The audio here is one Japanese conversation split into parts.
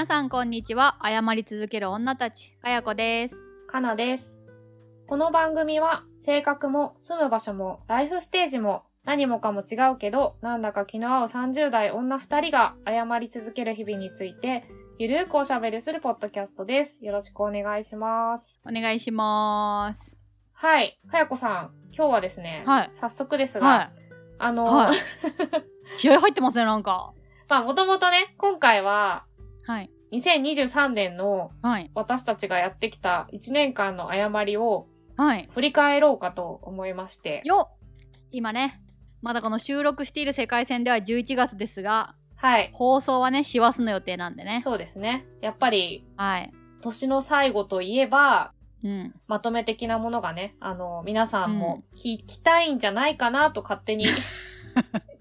皆さんこんにちは謝り続ける女たちかやこですかなです。この番組は性格も住む場所もライフステージも何もかも違うけどなんだか気の合う30代女2人が謝り続ける日々についてゆるーくおしゃべりするポッドキャストです。よろしくお願いします。お願いしますはい。はやこさん、今日はですね、はい早速ですが、はいあの、はい 気合入ってますねなんかまあもともとね、今回ははい2023年のはい。私たちがやってきた1年間の誤りをはい。振り返ろうかと思いまして、よっ。今ねまだこの収録している世界線では11月ですがはい。放送はね師走の予定なんでね。そうですね。やっぱり、はい。年の最後といえば、うん。まとめ的なものがね、あの、皆さんも聞きたいんじゃないかなと勝手に、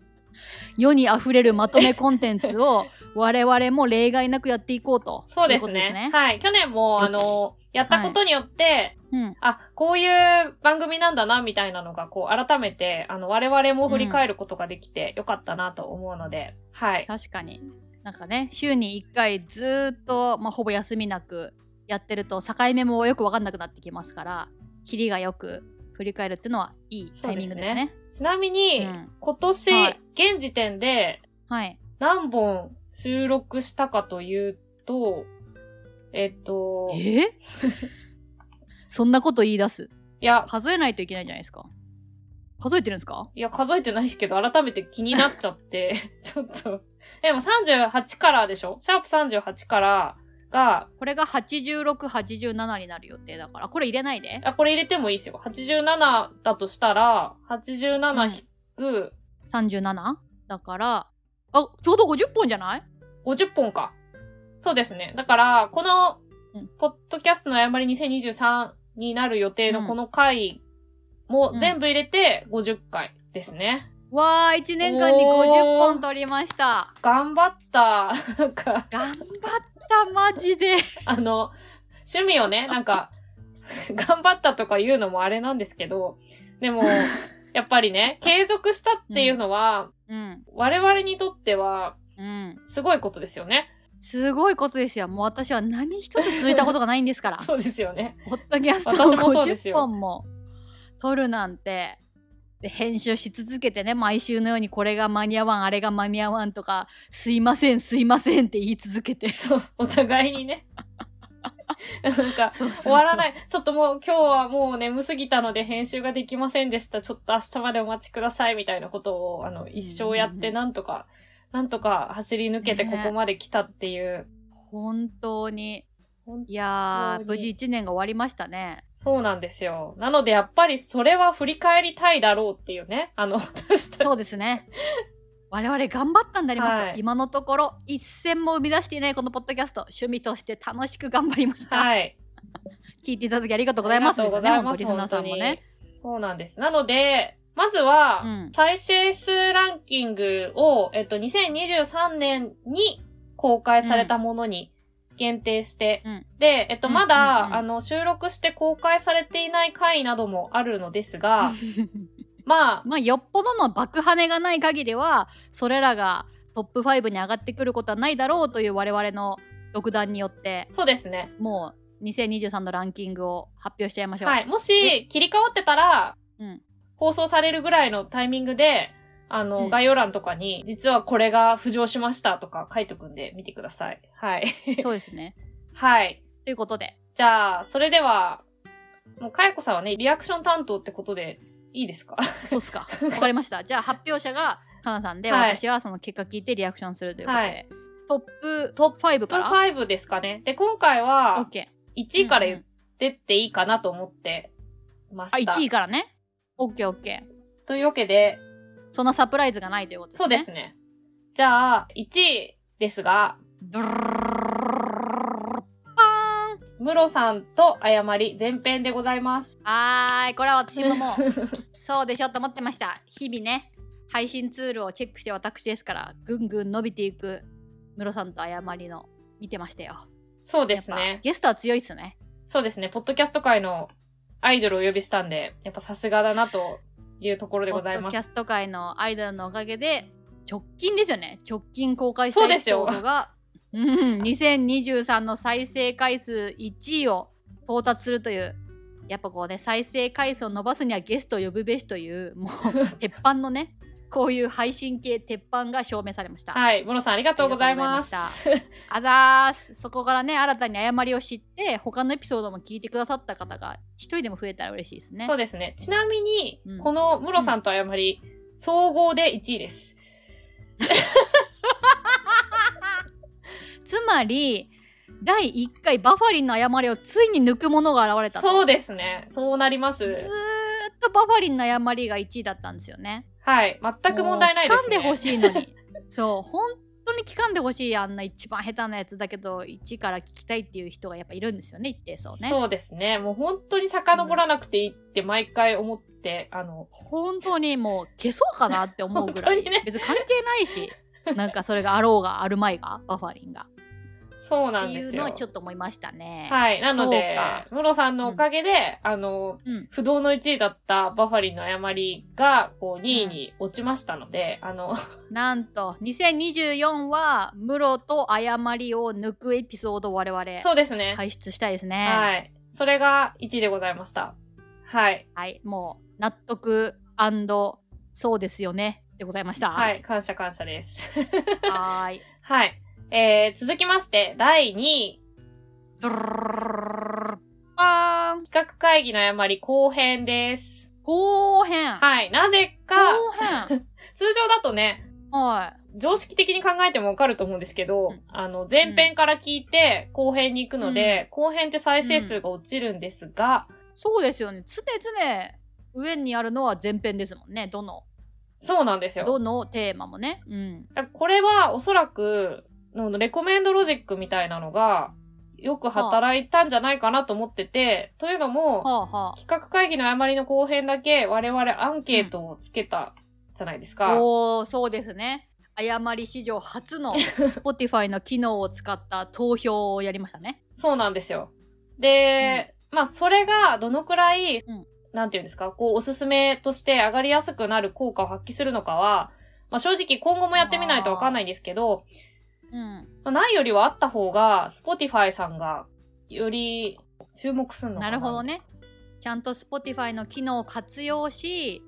世に溢れるまとめコンテンツを 我々も例外なくやっていこうと。そうですいことね。はい。去年も、あの、やったことによって、うん。あ、こういう番組なんだな、みたいなのが、こう、改めて、あの、我々も振り返ることができてよかったなと思うので、はい。確かに。なんかね週に1回ずーっと、まあ、ほぼ休みなくやってると境目もよく分かんなくなってきますからキリがよく振り返るっていうのはいいタイミングですね。ちなみに、うん。今年、はい。現時点ではい。何本収録したかというと、えっと、いえ？そんなこと言い出す？や、数えないといけないじゃないですか。数えてるんですか？いや、数えてないけど、改めて気になっちゃって、ちょっと。でも38からでしょ？シャープ38からが、これが8687になる予定だから。これ入れないで。あ、これ入れてもいいですよ。87だとしたら、87引く。37だから。あちょうど50本じゃない？50本か。そうですね。だから、このうん、ポッドキャストの誤り2023になる予定のこの回もうん。全部入れて50回ですね。わー1年間におー50本取りました。頑張った。なんか、頑張ったマジであの、趣味をね、なんか、頑張ったとか言うのもあれなんですけど、でも、やっぱりね、継続したっていうのは、うん我々にとっては、うんすごいことですよね。すごいことですよ。もう私は何一つ続いたことがないんですから。そうですよね。ポッドキャストを私もそうです50よ本も撮るなんて。で編集し続けてね毎週のようにこれが間に合わんあれが間に合わんとかすいませんすいませんって言い続けてそう、お互いにね。なんか、終わらない。ちょっともう今日はもう眠すぎたので編集ができませんでした。ちょっと明日までお待ちくださいみたいなことを、あの、一生やってうんなんとか、なんとか走り抜けてねここまで来たっていう。本当にいや無事1年が終わりましたねそうなんですよ。なのでやっぱりそれは振り返りたいだろうっていうね。あの、私たちそうですね我々頑張ったんであります、はい今のところ一銭も生み出していないこのポッドキャスト趣味として楽しく頑張りました、はい。聞いていただきありがとうございますありがとうございますですよね本当リスナーさんもね。そうなんです。なので、まずは、うん再生数ランキングを、えっと、2023年に公開されたものに限定して、うんで、えっと、うんまだ、うんうんあの、収録して公開されていない回などもあるのですが、まあ、まあよっぽどの爆跳ねがない限りはそれらがトップ5に上がってくることはないだろうという我々の独断によってそうですね。もう2023のランキングを発表しちゃいましょう。はい。もし、切り替わってたら、うん、放送されるぐらいのタイミングで、あの、うん概要欄とかに、実はこれが浮上しましたとか書いとくんで見てください。はい。そうですね。はい。ということでじゃあ、それでは、もう、かやこさんはね、リアクション担当ってことで、いいですか？そうっすか。わかりました。じゃあ発表者がかなさんで、はい私はその結果聞いてリアクションするということで、はいトップトップ5トップから5ですかね。で、今回は、OK。1位から言っうんうんてっていいかなと思ってまあした。1位からね。OKOK。というわけで、そんなサプライズがないということですね。そうですね。じゃあ、1位ですが、ドゥルルルムロさんと誤り前編でございます。はーい、これは私ももう、そうでしょと思ってました。日々ね、配信ツールをチェックして私ですから、ぐんぐん伸びていく、ムロさんと誤りの、見てましたよ。そうですね。ゲストは強いっすね。そうですね。ポッドキャスト界のアイドルをお呼びしたんで、やっぱさすがだなというところでございます。キャスト界のアイドルのおかげで、直近ですよね。直近公開そうですよエピソードがうん、2023の再生回数1位を到達するというやっぱこうね再生回数を伸ばすにはゲストを呼ぶべしというもう 鉄板のねこういう配信系鉄板が証明されました。はい。ムロさんありがとうございます。あざーすそこからね新たに誤りを知って他のエピソードも聞いてくださった方が一人でも増えたら嬉しいですねそう。ですね。ちなみに、うんこのムロさんと誤り、総合で1位です。つまり第1回バファリンの誤りをついに抜くものが現れたとそうですね。そうなります。ずーっとバファリンの誤りが1位だったんですよね。はい。全く問題ないですね。もう聞かんでほしいのに。そう、本当に聞かんでほしいあんな一番下手なやつだけど、1から聞きたいっていう人がやっぱいるんですよね、一定層ね。そうですね。もう本当に遡らなくていいって毎回思って、あの、本当にもう消そうかなって思うぐらい。ね別に関係ないし、なんかそれがあろうがあるまいが、バファリンが。そうなっていうんですよ。のはちょっと思いましたね。はい。なのでムロさんのおかげで、あの、うん。不動の1位だったバファリンの誤りが、こう、2位に落ちましたので、あの、なんと、2024は、ムロと誤りを抜くエピソードを我々、そうですね。輩出したいですね。はい。それが1位でございました。はい。はい、もう納得そうですよねでございました。。はいい。感謝感謝です。はーい。はい。えー、続きまして、第2位。ドルルーン企画会議の誤り後編です。後編はい。なぜか、後編通常だとね、はい常識的に考えてもわかると思うんですけど、うんあの、前編から聞いて後編に行くので、後編って再生数が落ちるんですが、い。そうですよね。常々上にあるのは前編ですもんね。どの、そうなんですよ。どのテーマもね。うん。これはおそらく、のレコメンドロジックみたいなのが、よく働いたんじゃないかなと思ってて、というのも、はあは企画会議の誤りの後編だけ我々アンケートをつけたじゃないですあ。か。おー、そうですね。誤り史上初の Spotify の機能を使った投票をやりましたね。そうなんですよ。で、まあ、それがどのくらい、うんなんていうんですか、こう、おすすめとして上がりやすくなる効果を発揮するのかは、まあ、正直今後もやってみないとわかんないんですけど、うん。まあないよりはあった方が、Spotify さんが、より注目するのかな。なるほど。ね。ちゃんと Spotify の機能を活用し、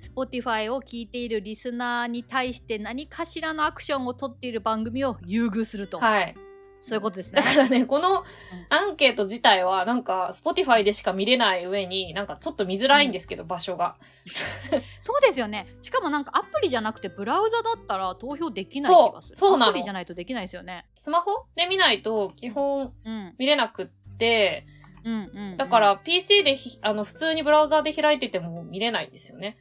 Spotify を聞いているリスナーに対して何かしらのアクションを取っている番組を優遇すると。はい。そういうことですね。だからね、このアンケート自体は、なんか、Spotify でしか見れない上に、なんかちょっと見づらいんですけど、場所が。そうですよね。しかもなんかアプリじゃなくてブラウザだったら投票できない気がする。そうそうなのアプリじゃないとできないですよね。スマホで見ないと、基本うん。見れなくって、うんうん、うん。だか、ら PC でひ、あの、普通にブラウザで開いてても見れないんですよね。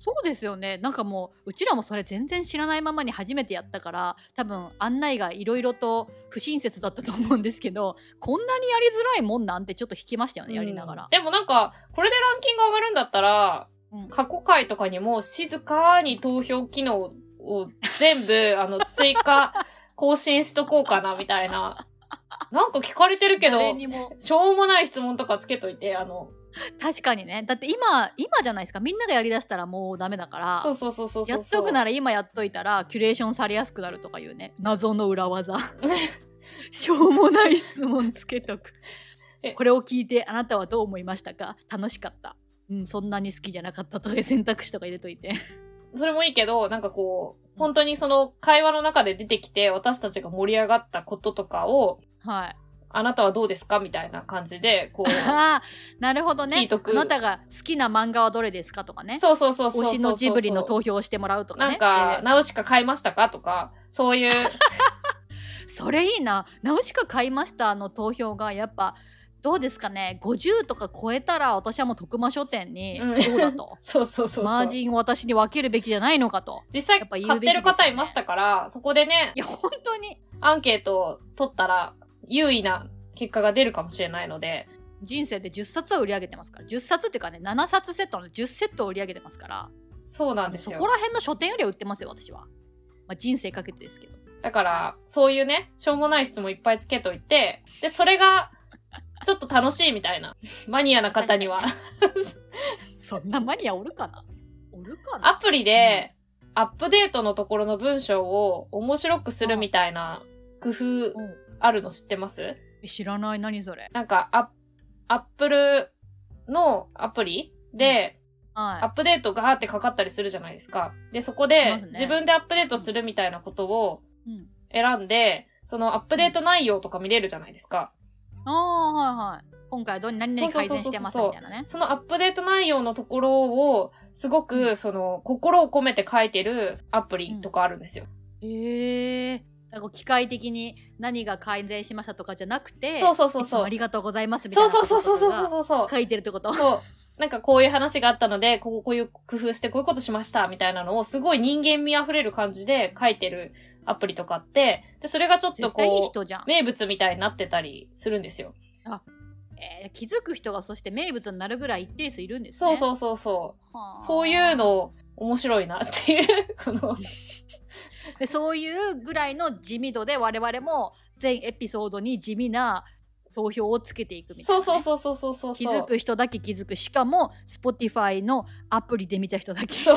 そうですよね。なんかもう、うちらもそれ全然知らないままに初めてやったから、多分案内がいろいろと不親切だったと思うんですけど、こんなにやりづらいもんなんてちょっと引きましたよね、やりながらうん。でもなんか、これでランキング上がるんだったら、うん過去回とかにも静かに投票機能を全部、あの、追加、更新しとこうかな、みたいな。なんか聞かれてるけど、しょうもない質問とかつけといて、あの、確かにね。だって今今じゃないですか。みんながやりだしたらもうダメだから。そうそうそうそうそう。やっとくなら今やっといたらキュレーションされやすくなるとかいうね。謎の裏技。しょうもない質問つけとく。え。これを聞いてあなたはどう思いましたか？楽しかった。うんそんなに好きじゃなかったとかいう選択肢とか入れといて。それもいいけど、なんかこう、本当にその会話の中で出てきて、私たちが盛り上がったこととかを、はいあなたはどうですか？みたいな感じで、こう、あ あなるほどね。あなたが好きな漫画はどれですかとかね。そうそうそうそう。推しのジブリの投票をしてもらうとかね。なんか、えナウシカ買いましたか？とか、そういう、ー それいいな。ナウシカ買いましたの投票がやっぱどうですかね。50とか超えたら私はもう徳間書店にうん。どうだと？そうそうそうそう。マージンを私に分けるべきじゃないのかと。実際やっぱ言う買ってる方いましたから、そこでねい、や本当に。アンケートを取ったら、優位な結果が出るかもしれないので、人生で10冊は売り上げてますから。10冊っていうかね7冊セットの10セットを売り上げてますから。そうなんですよ。そこら辺の書店よりは売ってますよ私は、まあ、人生かけてですけど。だから、そういうね、しょうもない質問いっぱいつけといて、で、それが、ちょっと楽しいみたいな、マニアな方には、そんなマニアおるかな？おるかな？アプリで、アップデートのところの文章を面白くするみたいな工夫うんあるの知ってます？え知らない。何それ？なんか、アアップルのアプリで、アはップデートがーってかかったりするじゃないですか。で、そこしで自分でアップデートするみたいなことをい、うん、選んで、そのアップデート内容とか見れるじゃないですか。ああはいはい。今回どう何々改善してますみたいなね。そのアップデート内容のところを、すごうく、その、心を込めて書いてるアプリとかあるんですよ。へえなんか機械的に何が改善しましたとかじゃなくてそうそうそうそうありがとうございますみたいなそうそうそうそううそうそう。書いてるってことそう。なんかこういう話があったので、こここういう工夫してこういうことしましたみたいなのをすごい人間味あふれる感じで書いてるアプリとかあって、で、それがちょっと絶対いいこ人じゃんう、、名物みたいになってたりするんですよ。えー気づく人がそして名物になるぐらい一定数いるんですねそうそうそうそう。はあそういうの面白いなっていう、この、でそういうぐらいの地味度で我々も全エピソードに地味な投票をつけていくみたいな、ね、そうそうそうそうそうそう。気づく人だけ気づく。しかも Spotify のアプリで見た人だけ。そう。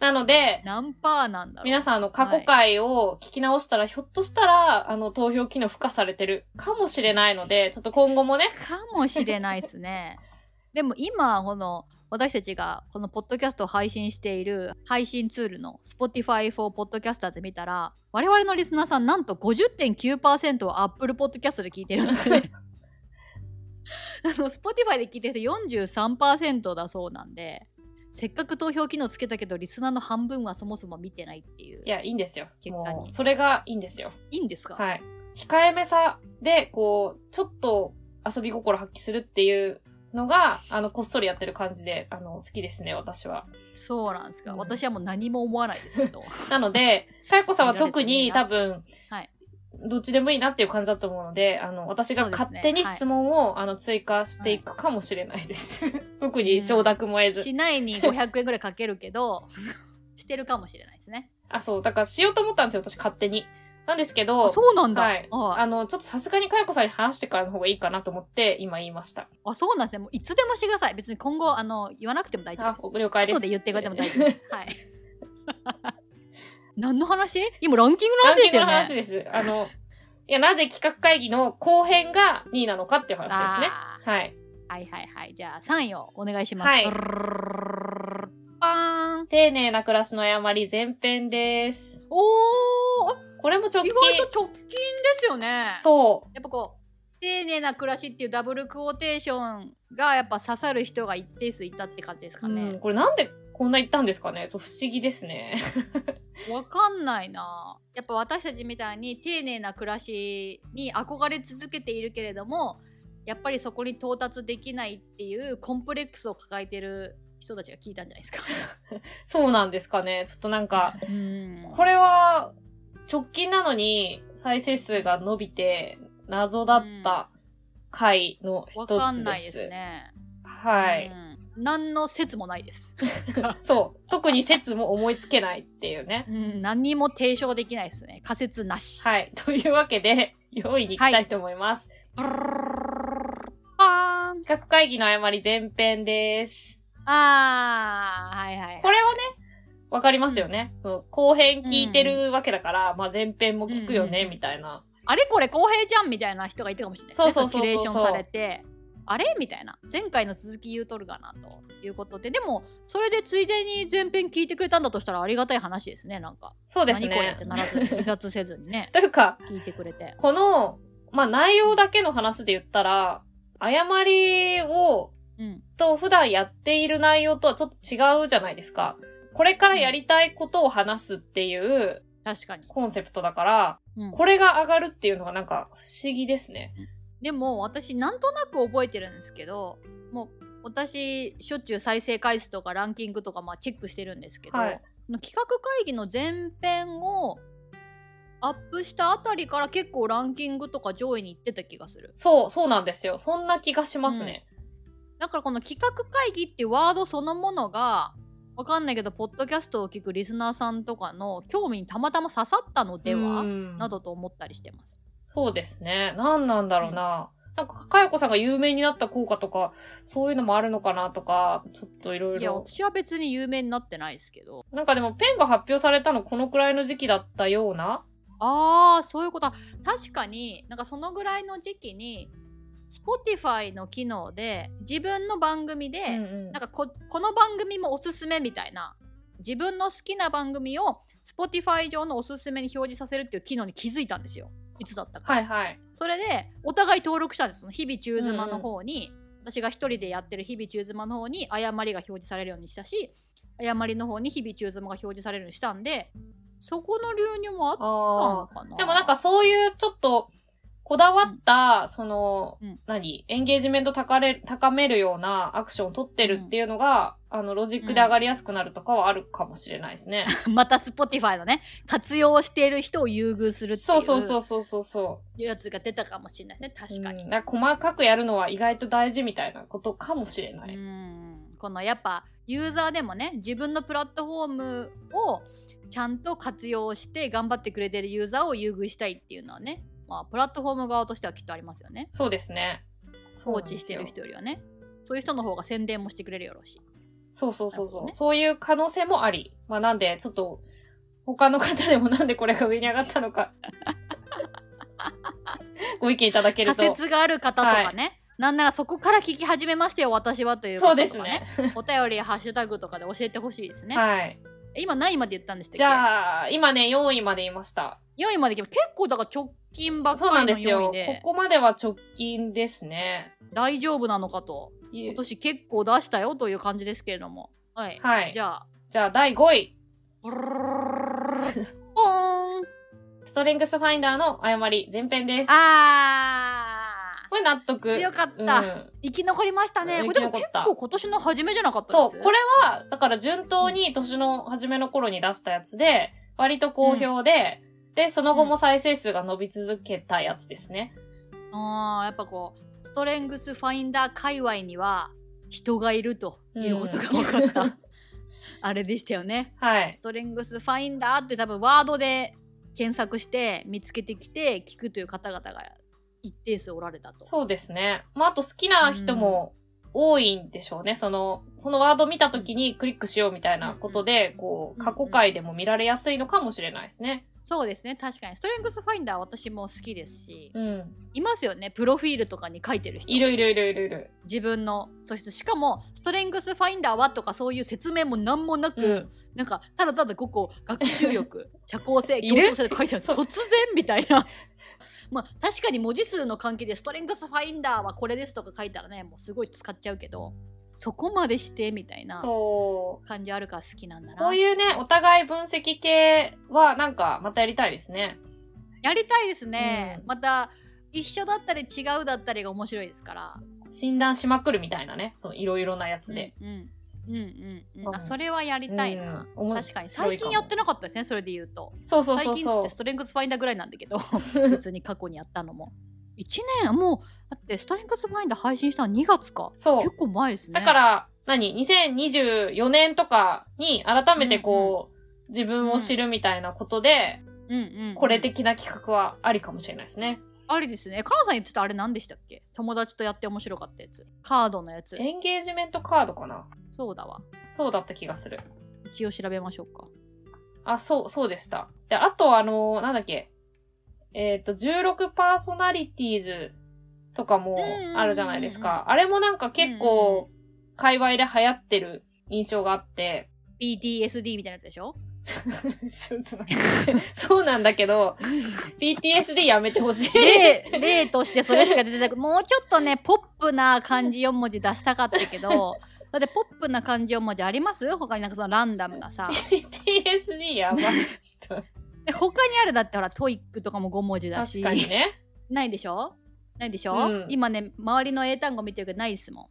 なので、何パーなんだろう。皆さんあの過去回を聞き直したら、ひょっとしたら、あの投票機能付加されてるかもしれないので、ちょっと今後もね、かもしれないですね でも今この私たちがこのポッドキャストを配信している配信ツールの Spotify for Podcaster で見たら我々のリスナーさんなんと50.9%を Apple Podcast で聞いてるんですね あの Spotify で聞いてる人43%だそうなんでせっかく投票機能つけたけどリスナーの半分はそもそも見てないっていういや、いいんですよ。結果にそれがいいんですよ。いいんですか、はい。控えめさで、こう、ちょっと遊び心発揮するっていうのが、あの、こっそりやってる感じで、あの、好きですね、私は。そうなんですか、うん。私はもう何も思わないですけど。なので、かよこさんは特に多分、はい。どっちでもいいなっていう感じだと思うので、あの、私が勝手に質問を、あの、追加していくかもしれないです。特に承諾も得ず。しないに500円ぐらいかけるけど してるかもしれないですね。あ、そう、だからしようと思ったんですよ、私勝手に。なんですけど、あそうなんだ、はい。ああ。の、ちょっとさすがにかよこさんに話してからの方がいいかなと思って、今言いました。あそうなんですね。もういつでもしてください。別に今後あの言わなくても大丈あ夫です。了解です。後で言ってくれても大丈夫です。はい。何の話？今ランキングのランキングの話です。あの、いや、なぜ企画会議の後編が2位なのかっていう話ですね。あはい。ーはいはいはい。じゃあ3位をお願いします。はい。丁寧な暮らしの誤り前編です。おーこれも直意近。外と直近ですよねそやっぱこう丁寧な暮らしっていうダブルクオーテーションがやっぱ刺さる人が一定数いたって感じですう。かね、うん、これなんでこんな言ったんですかね？そう、不思議ですね。わかんないなやっぱ私たちみたいに丁寧な暮らしに憧れ続けているけれどもやっぱりそこに到達できないっていうコンプレックスを抱えてる人たちが聞いたんじゃないですか。そうなんですかねちょっとなんか、うんこれは直近なのに再生数が伸びて謎だった回のわ一つで。かんないですすね。はい、うん何の説もないです。そう。特に説も思いつけないっていうね。うん、何にも提唱できないですね。仮説なし。はい。というわけで、4位に行きたいと思います。ブルルルルルルパーン企画会議の誤り前編です。あー、はいはい。これはね、わかりますよね。そう後編聞いてるわけだから、まあ前編も聞くよね、うんうんうんみたいな。あれこれ公平じゃんみたいな人がいたかもしれない。そうそうそうそうキュレーションされて、あれみたいな。前回の続き言うとるかなということで。でも、それでついでに前編聞いてくれたんだとしたらありがたい話ですね。なんか。そうですね何これって。ならずに、離脱せずにね、というか、聞いてくれて。この、まあ内容だけの話で言ったら、誤りを、うん。と普段やっている内容とはちょっと違うじゃないですか。これからやりたいことを話すっていう確かに。コンセプトだから、うん、これが上がるっていうのがなんか不思議ですね。でも私なんとなく覚えてるんですけどもう私しょっちゅう再生回数とかランキングとかまあチェックしてるんですけど、はい企画会議の前編をアップしたあたりから結構ランキングとか上位に行ってた気がするそう、そうなんですよ。そんな気がしますね。だからこの企画会議ってワードそのものがわかんないけどポッドキャストを聞くリスナーさんとかの興味にたまたま刺さったのではうんなどと思ったりしてますそうですね。何なんだろうな。なんか、かよこさんが有名になった効果とか、そういうのもあるのかなとか、ちょっといろいいやろ。私は別に有名になってないですけどなんかでも、ペンが発表されたのこのくらいの時期だったようなああそういうこと確かになんかそのぐらいの時期に Spotify の機能で自分の番組で、うんうん。なんかここの番組もおすすめみたいな自分の好きな番組を Spotify 上のおすすめに表示させるっていう機能に気づいたんですよ。いつだったか、はいはい。それでお互い登録したんですその日々中妻の方に、私が一人でやってる日々中妻の方に誤りが表示されるようにしたし誤りの方に日々中妻が表示されるようにしたんでそこの流入もあったのあかな。あ。でもなんかそういうちょっと、こだわった、その、うん。何？エンゲージメント高れ高めるようなアクションを取ってるっていうのが、あの、ロジックで上がりやすくなるとかはあるかもしれないですね。また Spotify のね活用している人を優遇するってそうそうそいううそうそう。そやつが出たかもしれないですねう。確かに。うん、だから細かくやるのは意外と大事みたいなことかもしれない。うん。このやっぱユーザーでもね自分のプラットフォームをちゃんと活用して頑張ってくれてるユーザーを優遇したいっていうのはねまあプラットフォーム側としてはきっとありますよねそうですね。放置してる人よりはねそういう人の方が宣伝もしてくれるよろしいそうそうそうそう、ねそういう可能性もあり。まあなんで、ちょっと、他の方でも なんでこれが上に上がったのか、ご意見いただける仮と。説がある方とかね、なんならそこから聞き始めましたよ私はというそうでかねね。お便りハッシュタグとかで教えてほしいですね、はい。え今何位まで言ったんでしたっけ？じゃあ、今ね、4位まで言いました。4位まで結構だから直近ばっそうかりの4なんですよ。ここまでは直近ですね。大丈夫なのかと今年結構出したよという感じですけれどもはい、はい。じゃあじゃあ、第5位。ポーンストレングスファインダーの誤り、前編です。あこれ納得。強かったうんー生き残りましたねうんこれでも結構今年の初めじゃなかったですそう、これは、だから順当に年の初めの頃に出したやつで、割と好評で、で、その後も再生数が伸び続けたやつですね。あーやっぱこうストレングスファインダー界隈には人がいるということが分かった、あれでしたよねはいス。トレングスファインダーって多分ワードで検索して見つけてきて聞くという方々が一定数おられたと。そうですね。まあ、あと好きな人も多いんでしょうね。その、そのワード見た時にクリックしようみたいなことで、こう、うん過去回でも見られやすいのかもしれないですね。そうですね。確かに。ストレングスファインダー私も好きですしうん。いますよね。プロフィールとかに書いてる人。いるいるいるいるいる。自分の。そしてしかもストレングスファインダーはとかそういう説明も何もなく、うん。なんかただただここ学習力 社交性協調性で書いてある。突然みたいな。まあ確かに文字数の関係でストレングスファインダーはこれですとか書いたらねもうすごい使っちゃうけどそこまでしてみたいな。感じあるから好きなんだな。こういうね、お互い分析系はなんかまたやりたいですね。やりたいですね、うん。また一緒だったり違うだったりが面白いですから。診断しまくるみたいなね。そのいろいろなやつで。うんうんうんうんうんうんあそれはやりたいな、うん。面確かに最近やってなかったですねそれで言うと。そうそうそうそう。最近っつってス。トレングスファインダーぐらいなんだけど。別に過去にやったのも1年？もうだってストレングスファインダー配信したの2月か。そう。結構前ですね。だから、何 ?2024 年とかに改めてこう、自分を知るみたいなことで、うんうんうん。これ的な企画はありかもしれないですね。ありですね。カナさん言ってたあれ何でしたっけ？友達とやって面白かったやつ。カードのやつ。エンゲージメントカードかな？そうだわ。そうだった気がする。一応調べましょうか。あ、そう、そうでした。で、あとあの、なんだっけ？えっ、と、16パーソナリティーズとかもあるじゃないですか。あれもなんか結構、界隈で流行ってる印象があって、PTSD みたいなやつでしょ？そうなんだけど、PTSD やめてほしい。例例としてそれしか出てなくもうちょっとねポップな漢字4文字出したかったけど だってポップな漢字4文字あります？他になんかそのランダムなさ。PTSD やばい。他にあるだってほら TOEIC とかも5文字だし確かにね。ないでしょ？ないでしょ、うん今ね周りの英単語見てるけどないですもん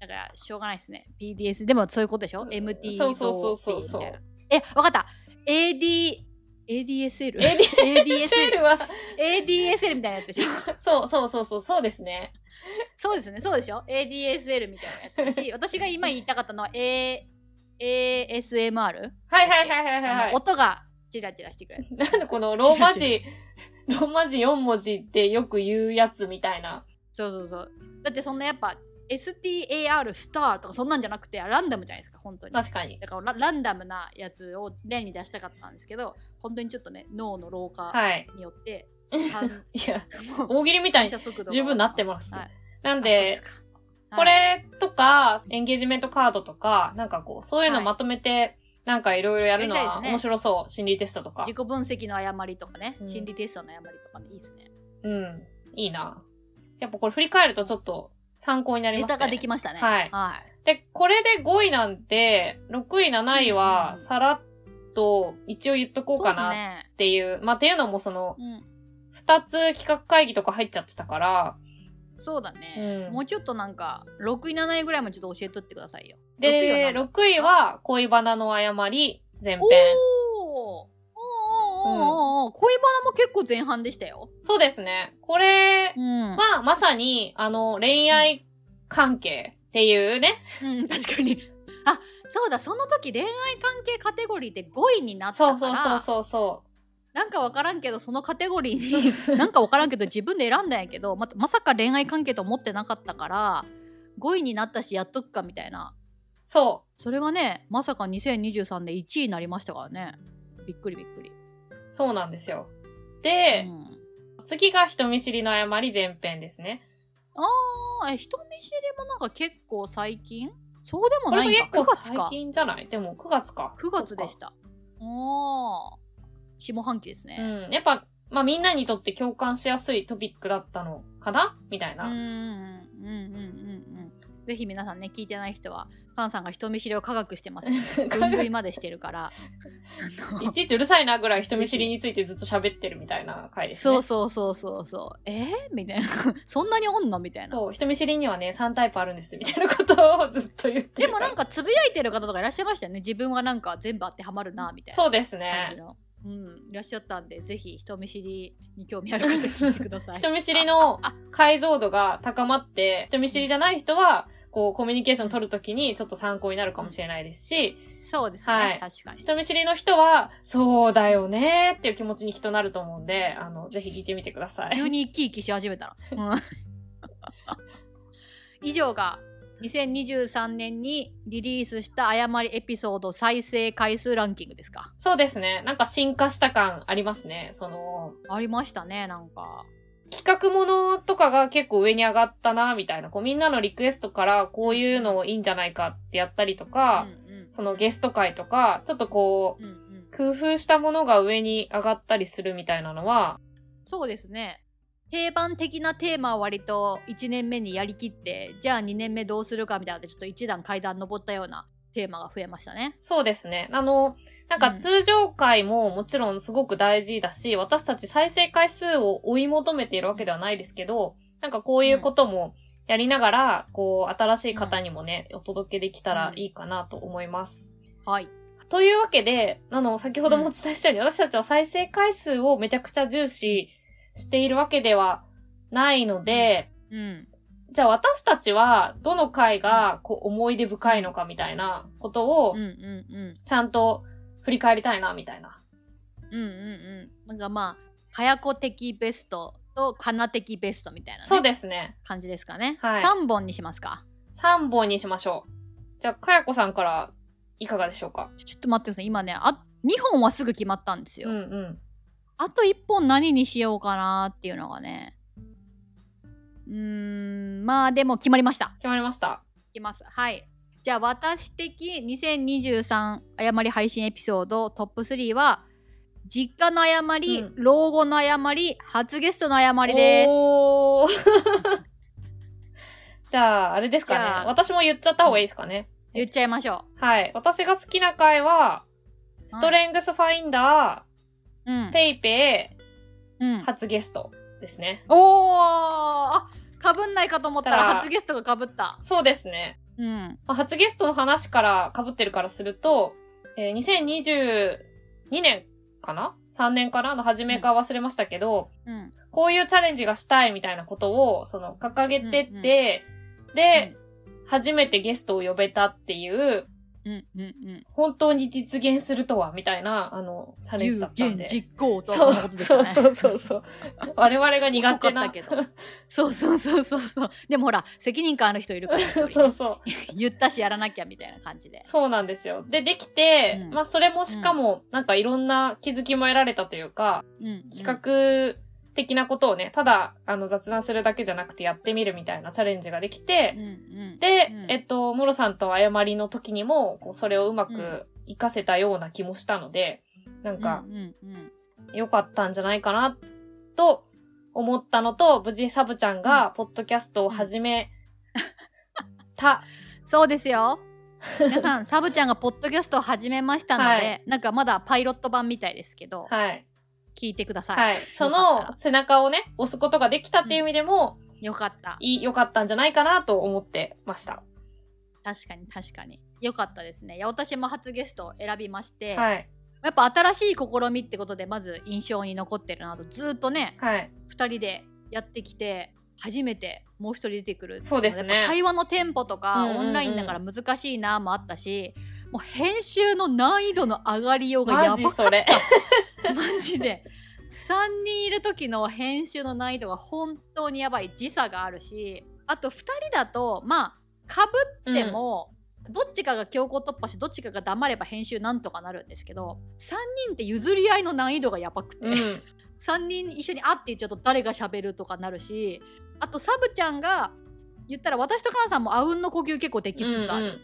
だからしょうがないですね PDS でもそういうことでしょ ?MT そうそうそうそうそうえわかった AD ADSL? AD ADSL SL は、ADSL みたいなやつでしょ？そうそうそうそう、そうですね。そうですね、そうでしょ ?ADSL みたいなやつだし、私が今言いたかったのは A ASMR? はいはいはいはいはい。音がチラチラしてくれる。なんでこのローマ字、ローマ字4文字ってよく言うやつみたいな。そうそうそう。だってそんなやっぱ STAR スターとかそんなんじゃなくてランダムじゃないですか本当に確かに。だからラランダムなやつを例に出したかったんですけど本当にちょっとね脳の老化はい。によって、いや、もう大喜利みたいに十分なってますはいなんあで、これとか、エンゲージメントカードとか、なんかこう、そういうのまとめて、なんかいろいろやるのは面白そう。心理テストとか。自。己分析の誤りとかね、うん。心理テストの誤りとかね。いいですね。うん。いいな。やっぱこれ振り返るとちょっと参考になりますね。ネタができましたね。はい。はい。で、これで5位なんて、6位、7位は、うんさらっと一応言っとこうかなっていう。まあ、っていうのもその、うん。2つ企画会議とか入っちゃってたから、そうだね、うん。もうちょっとなんか6位7位ぐらいもちょっと教えとってくださいよで、6位は何だ？6位は恋バナの誤り、前編。おー。おー。おー。おー。おー。恋バナも結構前半でしたよ。そうですね。これうん。は、まさに、あの、恋愛関係っていうね。うん、確かに。あ、そうだ、その時恋愛関係カテゴリー。で5位になったそうから、そうそうそうそなんかわからんけど、そのカテゴリー。に、なんかわからんけど自分で選んだんやけど、ままさか恋愛関係と思ってなかったから、5位になったしやっとくかみたいな。う。そそれがね、まさか2023で1位になりましたからね。びっくりびっくり。う。そうなんですよ。うで、ん、次が人見知りの誤り前編ですね。あーえ人見知りもなんか結構最近？そうでもないんか9結構最近じゃない？でも9月か。9月でしたおー下半期ですねうん。やっぱ、まあみんなにとって共感しやすいトピックだったのかな？みたいな。うんうんうんうんぜひ皆さんね聞いてない人はカンさんが人見知りを科学してます 分類までしてるから。いちいちうるさいなぐらい人見知りについてずっと喋ってるみたいな回ですね。そうそうそうそうそう。えー、みたいな。そんなにおんの？みたいな。そう、人見知りにはね、3タイプあるんです、みたいなことをずっと言って。でもなんかつぶやいてる方とかいら。っしゃいましたよね自分はなんか全部当てはまるなみたいなそうです感じね。の、うん、いらっしゃったんでぜひ人見知りに興味ある方聞いてください。人見知りの解像度が高まって、人見知りじゃない人は、こう、コミュニケーション取るときにちょっと参考になるかもしれないですし、そうですね、はい。確かに。人見知りの人は、そうだよねっていう気持ちにきっとなると思うんで、あの、ぜひ聞いてみてください。急に生き生きし始めたら、うん。以上が2023年にリリースした誤りエピソード再生回数ランキングですか？そうですね。なんか進化した感ありますね。その、ありましたねなんか企画ものとかが結構上に上がったな、みたいな。こうみんなのリクエストからこういうのいいんじゃないかってやったりとか、うんうんそのゲスト会とか、ちょっとこう、うんうん工夫したものが上に上がったりするみたいなのは、そうですね定番的なテーマを割と1年目にやりきってじゃあ2年目どうするかみたいなのでちょっと一段階段登ったようなテーマが増えましたね。そうですね。あの、なんか通常回ももちろんすごく大事だし、私たち再生回数を追い求めているわけではないですけど、なんかこういうこともやりながら、こう、新しい方にもね、お届けできたらいいかなと思います。はい。というわけで、あの、先ほどもお伝えしたように、私たちは再生回数をめちゃくちゃ重視しているわけではないので、うん。じゃあ私たちはどの回がこう思い出深いのかみたいなことをうんうんうん。ちゃんと振り返りたいなみたいな。うんうんうん。なんかまあかやこ的ベストとかな的ベストみたいな、ね、そうですね。感じですかね、はい。3本にしますか。3本にしましょう。じゃあ、かやこさんからいかがでしょうか？ちょっと待ってください。今ねあ2本はすぐ決まったんですよ、うんうん。あと1本何にしようかなっていうのがね。うーんまあでも決まりました。決まりました。いきます。はい。じゃあ私的2023誤り配信エピソードトップ3は実家の誤り、うん。老後の誤り初ゲストの誤りです。おー。じゃあ、あれですかね。私も言っちゃった方がいいですかね。言っちゃいましょはい。私が好きな回は、ストレングスファインダううん。ー、ペイペうんイ、初ゲストですね。おー。あかぶんないかと思ったら初ゲストがかぶった。そうですね。うん。まあ初ゲストの話から被ってるからすると、えー2022年かな ?3 年かなの初めか忘れましたけど、うん。こういうチャレンジがしたいみたいなことを、その、掲げてって、うん。で、初めてゲストを呼べたっていううんうんうん。本当に実現するとは、みたいな、あの、チャレンジだったんで。有言実行とそうはこのことですよね。そうそうそうそう。我々が苦手な。遅かったけどそうそうそうそうそう。でもほら、責任感ある人いるから、一人そうそう。言ったしやらなきゃみたいな感じで。そうなんですよ。で、できて、うんまあ、それもしかも、なんかいろんな気づきも得られたというか、うん。企画的なことをね、ただ、あの、雑談するだけじゃなくてやってみるみたいなチャレンジができてうん、うん。で、うんえっと、もろさんと誤りの時にも、こうそれをうまうんく活かせたような気もしたので、なんかう、んうんうん。良かったんじゃないかな、と思ったのと、無事サブちゃんが、ポッドキャストを始めた。そうですよ。皆さん、サブちゃんがポッドキャストを始めましたので、はいなんかまだパイロット版みたいですけど、はい。聞いてください。はい。その背中をね、押すことができたっていう意味でも、よかった。いい、良かったんじゃないかなと思ってました。確かに確かに。よかったですね。いや私も初ゲストを選びまして、はい。やっぱ新しい試みってことでまず印象に残ってるなとずーっとねはい。2人でやってきて初めてもう一人出てくるそうですね会話のテンポとか、うんうんうんオンラインだから難しいなもあったしもう編集の難易度の上がりようがやマばかったジそれ。マジで3人いる時の編集の難易度が本当にやばい時差があるしあと2人だとまあかぶっても、どっちかが強行突破してどっちかが黙れば編集なんとかなるんですけど3人って譲り合いの難易度がやばくて、うん。うん。3人一緒に「あ」って言っちゃうと誰が喋るとかなるしあとサブちゃんが言ったら私とカナさんもあうんの呼吸結構できつつあるん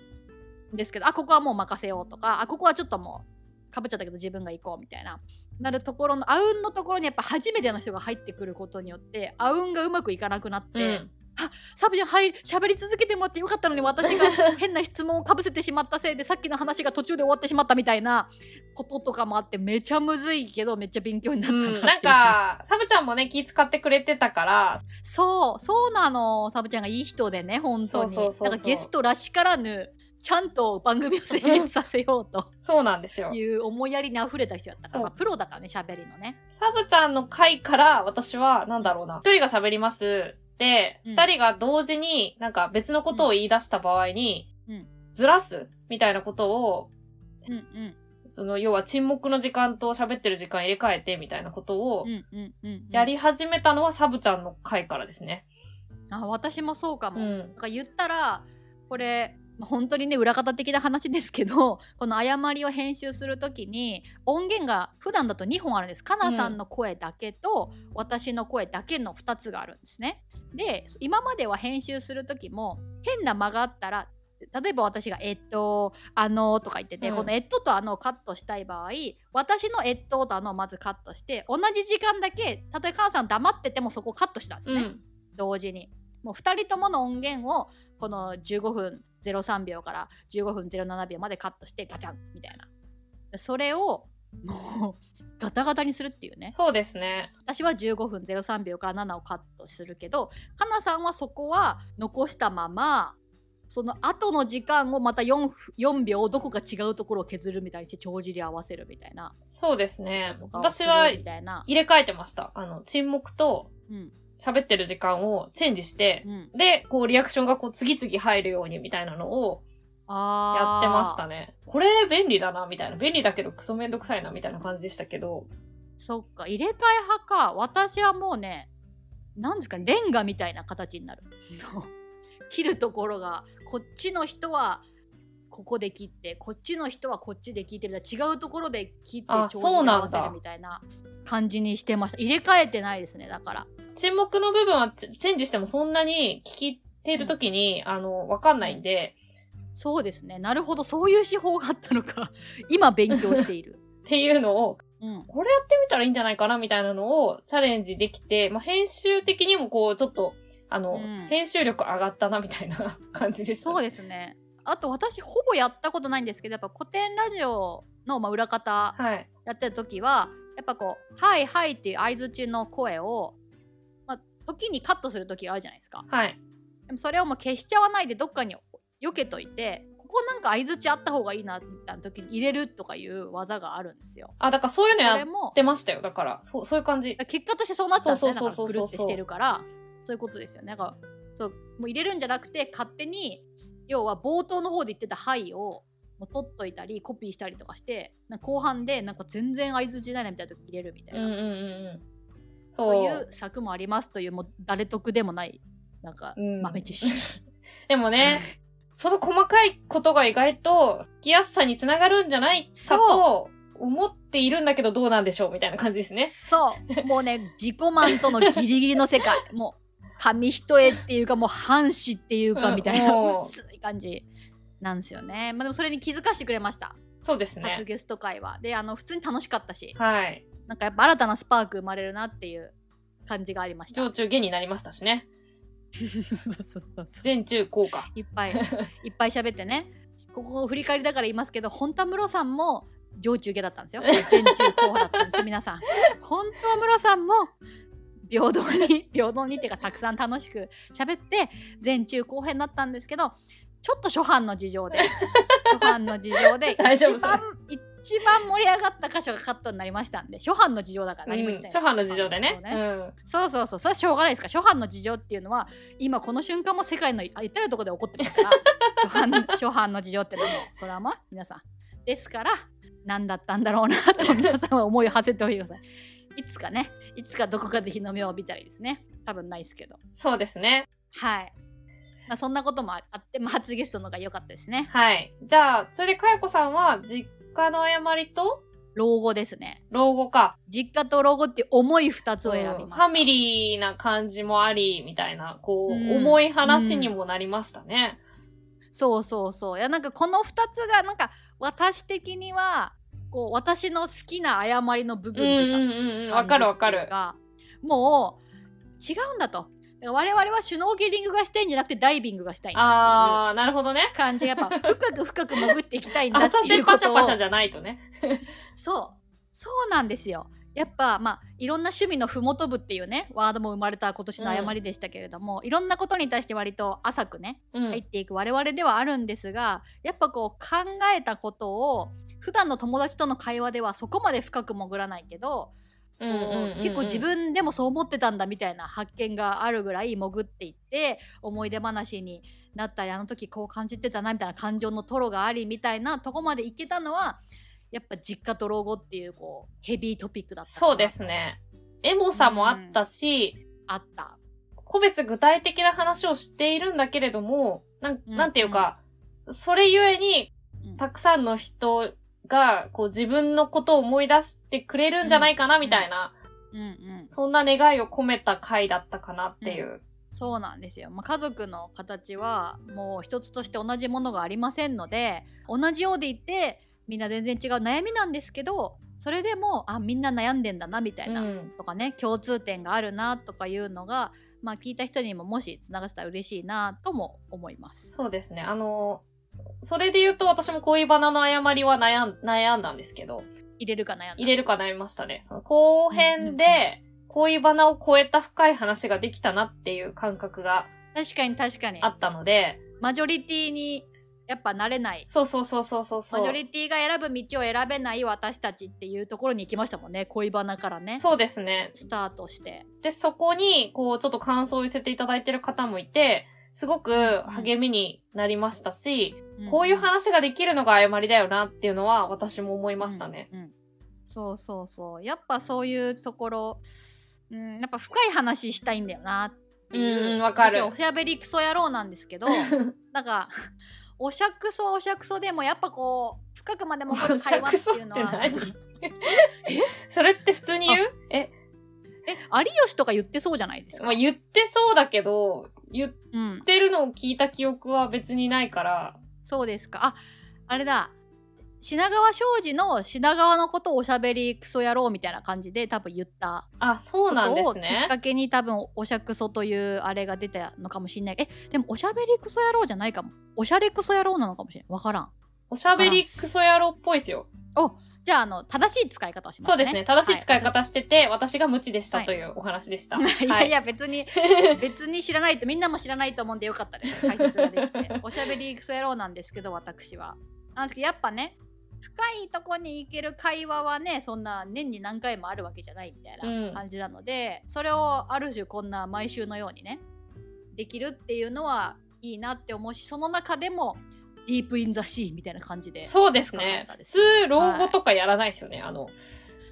ですけど、あここはもう任せようとかあここはちょっともうかぶっちゃったけど自分が行こうみたいな。なるところのあうんのところにやっぱ初めての人が入ってくることによってあうんがうまくいかなくなって、うん。サブちゃんはい喋り続けてもらってよかったのに私が 変な質問をかぶせてしまったせいでさっきの話が途中で終わってしまったみたいなこととかもあってめちゃむずいけどめっちゃ勉強になったなう、うん、なんか、サブちゃんもね、気使ってくれてたから、そうそうなの。サブちゃんがいい人でね本当に。そうそうそうそう。なんかゲストらしからぬちゃんと番組を成立させようと。そうなんですよ。いう思いやりに溢れた人やったから、まあ、プロだからね喋りのね。サブちゃんの回から私は、なんだろうな。一人が喋ります。で、うん。二人が同時になんか別のことを言い出した場合に、うん。ずらす？みたいなことを、うんうん。その、要は沈黙の時間と喋ってる時間入れ替えてみたいなことをやり始めたのはサブちゃんの回からですね。あ私もそうかも、うんか言ったらこれまあ本当にね裏方的な話ですけど この誤りを編集する時に音源が普段だと2本あるんです。かなさんの声だけと、私の声だけの2つがあるんですね。で今までは編集する時も変な間があったら例えば私が「えっとあの」とか言ってて、うん。この「えっと」と「あの」をカットしたい場合私の「えっと」と「あの」をまずカットして同じ時間だけたとえかなさん黙っててもそこをカットしたんですよね、うん。同時に。もう2人ともの音源をこの15分03秒から15分07秒までカットしてガチャンみたいな。それをもう ガタガタにするっていうね。そうですね。私は15分03秒から7をカットするけどかなさんはそこは残したままその後の時間をまた 4, 4秒どこか違うところを削るみたいにして帳尻合わせるみたいな。そうですね。私は入れ替えてました。あの、沈黙とうん喋ってる時間をチェンジして、うん、で、こうリアクションがこう次々入るようにみたいなのをあやってましたね。ね。これ便利だな、みたいな。便利だけどクソめんどくさいな、みたいな感じでしたけど。そっか。入れ替え派か。私はもうねなんですかねレンガみたいな形になる。切るところがこっちの人はここで切ってこっちの人はこっちで切ってる違うところで切ってあ帳そうなんだ尻合わせるみたいな感じにしてました。入れ替えてないですねだから。沈黙の部分はチチェンジしてもそんなに聞いてる時に、あの、わかんないんで、そうですね。なるほど。そういう手法があったのか。今勉強している。っていうのを、うん。これやってみたらいいんじゃないかな、みたいなのをチャレンジできて、まあ、編集的にもこう、ちょっと、あの、うん。編集力上がったな、みたいな 感じでした。そうですね。あと私ほぼやったことないんですけどやっぱ古典ラジオの、まあ、裏方はい。やってる時はやっぱこう「はいはい」っていう相づちの声を、まあ、時にカットする時があるじゃないですかはい。でもそれをもう消しちゃわないでどっかに避けといてここなんか相づちあった方がいいなみたいな時に入れるとかいう技があるんですよあ、だからそういうのやってましたよ。だから、そう、そういう感じ。結果としてそうなったんですねだからそうそうそうそうぐるってしてるからそういうことですよねだからそうもう入れるんじゃなくて勝手に要は冒頭の方で言ってた「はい」をももう取っといたりコピーしたりとかして後半でなんか全然相づちないなみたいな時入れるみたいな、うんうんうんうん。そういそう。う策もありますというもう誰得でもないなんかうん。豆知識、でもね、その細かいことが意外と、好きやすさにつながるんじゃないかと思っているんだけどどうなんでしょうみたいな感じですね。そう。もうね自己満とのギリギリの世界。もう紙一重っていうかもう半紙っていうかうんみたいな、もう。薄い感じなんですよね。まあでもそれに気づかしてくれました。そうですね。初ゲスト会話であの普通に楽しかったし。はい。なんかやっぱ新たなスパーク生まれるなっていう感じがありました。上中下になりましたしね。そうそうそう全中高か。いっぱいいっぱい喋ってね。ここ振り返りだから言いますけど本田室さんも上中下だったんですよ。全中後派だったんですよ皆さん。本当は室さんも平等に平等にっていうかたくさん楽しく喋って全中後編になったんですけどちょっと初版の事情で。初版の事情で 一番一番盛り上がった箇所がカットになりましたんで初版の事情だから何も言ってない、初版の事情でね。初版の事情ね。そうそうそうそれはしょうがないですか。ら初版の事情っていうのは今この瞬間も世界のあ至るところで起こってますから。初版初版の事情っていうのもそれはまあ皆さん。ですから何だったんだろうなと皆さんは思いを馳せておいてくださいいつかねいつかどこかで日の目を浴びたらいいですね。多分ないですけど。そうですね。はい、まあ、そんなこともあって、まあ、初ゲストの方が良かったですねはい。じゃあ、それでかよこさんは、実家の誤りと？老後ですね老後か。実家と老後って重い2つを選びました、うんファミリーな感じもあり、みたいな、こう、うん重い話にもなりましたね。そうそうそういやなんかこの2つがなんか私的にはこう私の好きな誤りの部分うんうんうんうん。わかるわかる。がもう違うんだと我々はシュノーケリングがしたいんじゃなくてダイビングがしたいあー、なるほどね。感じがやっぱ 深く深く潜っていきたいんだって浅瀬いうこと。をパシャパシャじゃないとね。そう。そうなんですよ。やっぱまあいろんな趣味のふもと部っていうねワードも生まれた今年の誤りでしたけれども、いろんなことに対して割と浅くねうん。入っていく我々ではあるんですがやっぱこう考えたことを普段の友達との会話ではそこまで深く潜らないけど、うんうんうんうん。こう結構自分でもそう思ってたんだみたいな発見があるぐらい潜っていって思い出話になったりあの時こう感じてたなみたいな感情のトロがありみたいなとこまでいけたのはやっぱ実家と老後っていうこうヘビートピックだったそうですね。エモさもあったし、あった。個別具体的な話をしているんだけれども、なんうん。なんていうか、それゆえにうん、たくさんの人が、こう自分のことを思い出してくれるんじゃないかな、みたいな、うんうんそんな願いを込めた回だったかなっていう。そうなんですよ、まあ、家族の形はもう一つとして同じものがありませんので同じようでいてみんな全然違う悩みなんですけどそれでもあみんな悩んでんだなみたいな、うんとかね共通点があるなとかいうのが、まあ、聞いた人にももしつながってたら嬉しいなとも思います。そうですね。あの、それで言うと私も恋バナの誤りは悩ん悩んだんですけど、入れるか悩んだ入れるか悩みましたね。その後編で、恋バナを超えた深い話ができたなっていう感覚が確かに確かにあったので、マジョリティにやっぱなれないそうそうそうそうそうそう。マジョリティが選ぶ道を選べない私たちっていうところに行きましたもんね恋バナからねそうですね。スタートして。で、そこに、こう、ちょっと感想を寄せていただいてる方もいて、すごく励みになりましたし、こういう話ができるのが誤りだよなっていうのは私も思いましたね。うんうんそうそうそう。やっぱそういうところ、うん、やっぱ深い話したいんだよなっていわかる。おしゃべりクソ野郎なんですけど なんかおしゃくそおしゃくそでもやっぱこう深くまで潜る会話っていうのは。それって普通に言う？え、え有吉とか言ってそうじゃないですか、まあ、言ってそうだけど、言っうん、てるのを聞いた記憶は別にないから、そうですか。ああれだ。品川庄司の品川のことをおしゃべりクソ野郎みたいな感じで多分言ったあ、そうなんですことをきっねか。けに多分おしゃくそというあれが出たのかもしれない。えでもおしゃべりクソ野郎じゃないかも。おしゃれクソ野郎なのかもしれないわからん。おしゃべりクソ野郎っぽいですよ。じゃああの正しい使い方をしますね。そうですね。正しい使いは方してて、私が無知でしたはい。というお話でした。い いやはい。や別に 別に知らないとみんなも知らないと思うんでよかったです。解説ができて。おしゃべりクソ野郎なんですけど私は。なんですけどやっぱね深いとこに行ける会話はねそんな年に何回もあるわけじゃないみたいうん。な感じなので、それをある種こんな毎週のようにねできるっていうのはいいなって思うしその中でもディープインザシーみたいな感じで。そうですね。普通、老後とかやらないですよね、あの。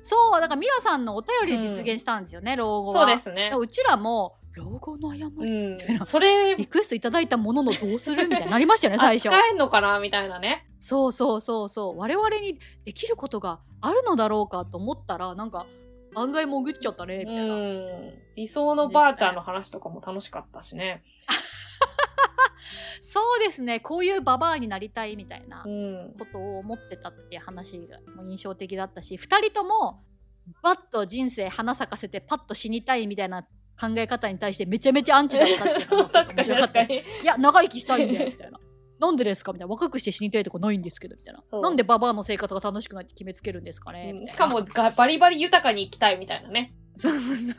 そう、だからミラさんのお便りで実現したんですよね、老後は。そうですね。うちらも、老後の誤りみたいな、それ、リクエストいただいたもののどうするみたいになりましたよね、最初。使えんのかなみたいなね。そうそうそうそう。我々にできることがあるのだろうかと思ったら、なんか、案外潜っちゃったね、みたいな。理想のばあちゃんの話とかも楽しかったしね。そうですねこういうババアになりたいみたいなことを思ってたっていう話が印象的だったし2人ともバッと人生花咲かせてパッと死にたいみたいな考え方に対してめちゃめちゃアンチだったっていう 確かに確かに。いや長生きしたいんだよみたいな。なんでですか？みたいな。若くして死にたいとかないんですけどみたいな。なんでババアの生活が楽しくないって決めつけるんですかね、うん、しかもバリバリ豊かに生きたいみたいなね。そうそうそうそう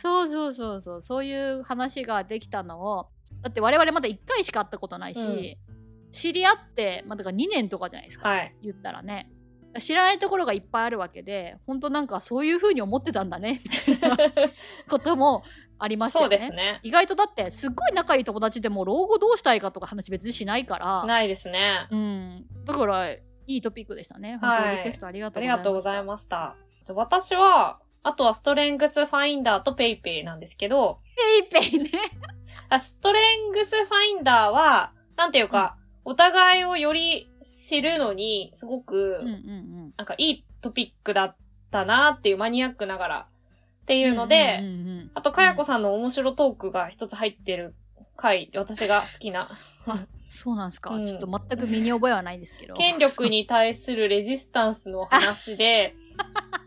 そうそうそうそうそういう話ができたのをだって我々まだ1回しか会ったことないし、うん、知り合ってまあ、だから2年とかじゃないですか、はい、言ったらね知らないところがいっぱいあるわけで本当なんかそういう風に思ってたんだねみたいな こともありましたよね。そうですね意外とだってすっごい仲いい友達でも老後どうしたいかとか話別にしないからしないですね。うんだからいいトピックでしたね。本当にリクエストありがとうございました。私はあとはストレングスファインダーとペイペイなんですけどペイペイね。ストレングスファインダーはなんていうか、お互いをより知るのに、すごく、なんかいいトピックだったなっていうマニアックながらっていうので、あと、かやこさんの面白トークが一つ入ってる回、私が好きな。あ、そうなんですか、うん、ちょっと全く身に覚えはないんですけど。権力に対するレジスタンスの話で、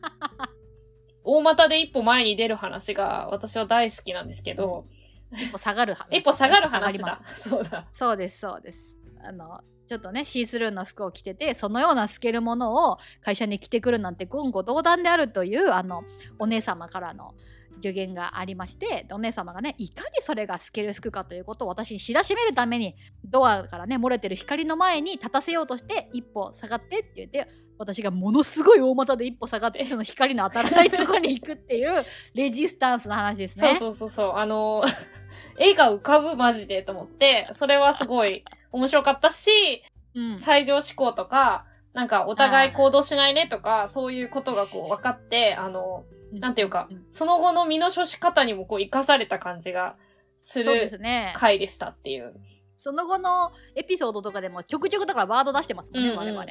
大股で一歩前に出る話が私は大好きなんですけど、一歩下がる話。一歩下がる話だ。そうだ。そうです、そうです。あのちょっとねシースルーの服を着ててそのような透けるものを会社に着てくるなんて言語道断であるというあのお姉様からの助言がありましてお姉様がねいかにそれが透ける服かということを私に知らしめるためにドアからね漏れてる光の前に立たせようとして一歩下がってって言って私がものすごい大股で一歩下がってその光の当たらないところに行くっていうレジスタンスの話ですね。そうそうそうそう。あの絵が浮かぶマジでと思ってそれはすごい面白かったし、うん、最上思考とか、なんかお互い行動しないねとか、そういうことがこう分かって、あの、なんていうか、その後の身の処し方にもこう生かされた感じがする回でしたっていう。その後のエピソードとかでもちょくちょくだからワード出してますもんね、うんうん、我々。